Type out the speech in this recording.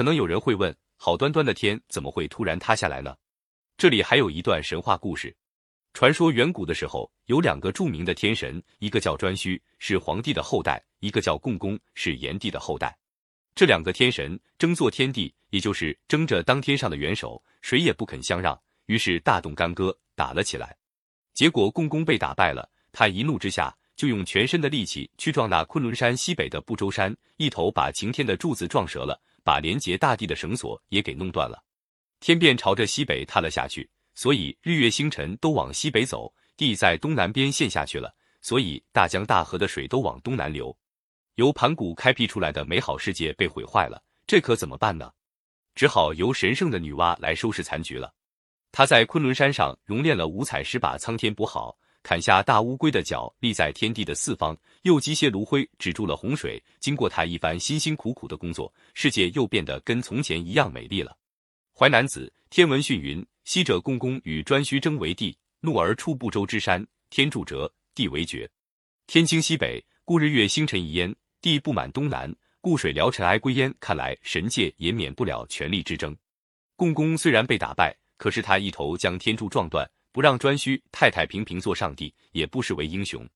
可能有人会问，好端端的天怎么会突然塌下来呢？这里还有一段神话故事。传说远古的时候，有两个著名的天神，一个叫颛顼，是皇帝的后代；一个叫共工，是炎帝的后代。这两个天神争做天帝，也就是争着当天上的元首，谁也不肯相让，于是大动干戈，打了起来。结果共工被打败了，他一怒之下就用全身的力气去撞那昆仑山西北的不周山，一头把擎天的柱子撞折了，把连接大地的绳索也给弄断了，天便朝着西北塌了下去。所以日月星辰都往西北走，地在东南边陷下去了。所以大江大河的水都往东南流，由盘古开辟出来的美好世界被毁坏了，这可怎么办呢？只好由神圣的女娲来收拾残局了。她在昆仑山上熔炼了五彩石，把苍天补好，砍下大乌龟的角，立在天地的四方，又机械炉灰止住了洪水。经过他一番辛辛苦苦的工作，世界又变得跟从前一样美丽了。淮南子《天文训》云。昔者共工与颛顼争为帝，怒而触不周之山，天柱折，地为绝。天经西北，故日月星辰移焉；地不满东南，故水潦尘埃归焉。看来神界也免不了权力之争。共工虽然被打败，可是他一头将天柱撞断，不让颛顼太太平平做上帝，也不失为英雄。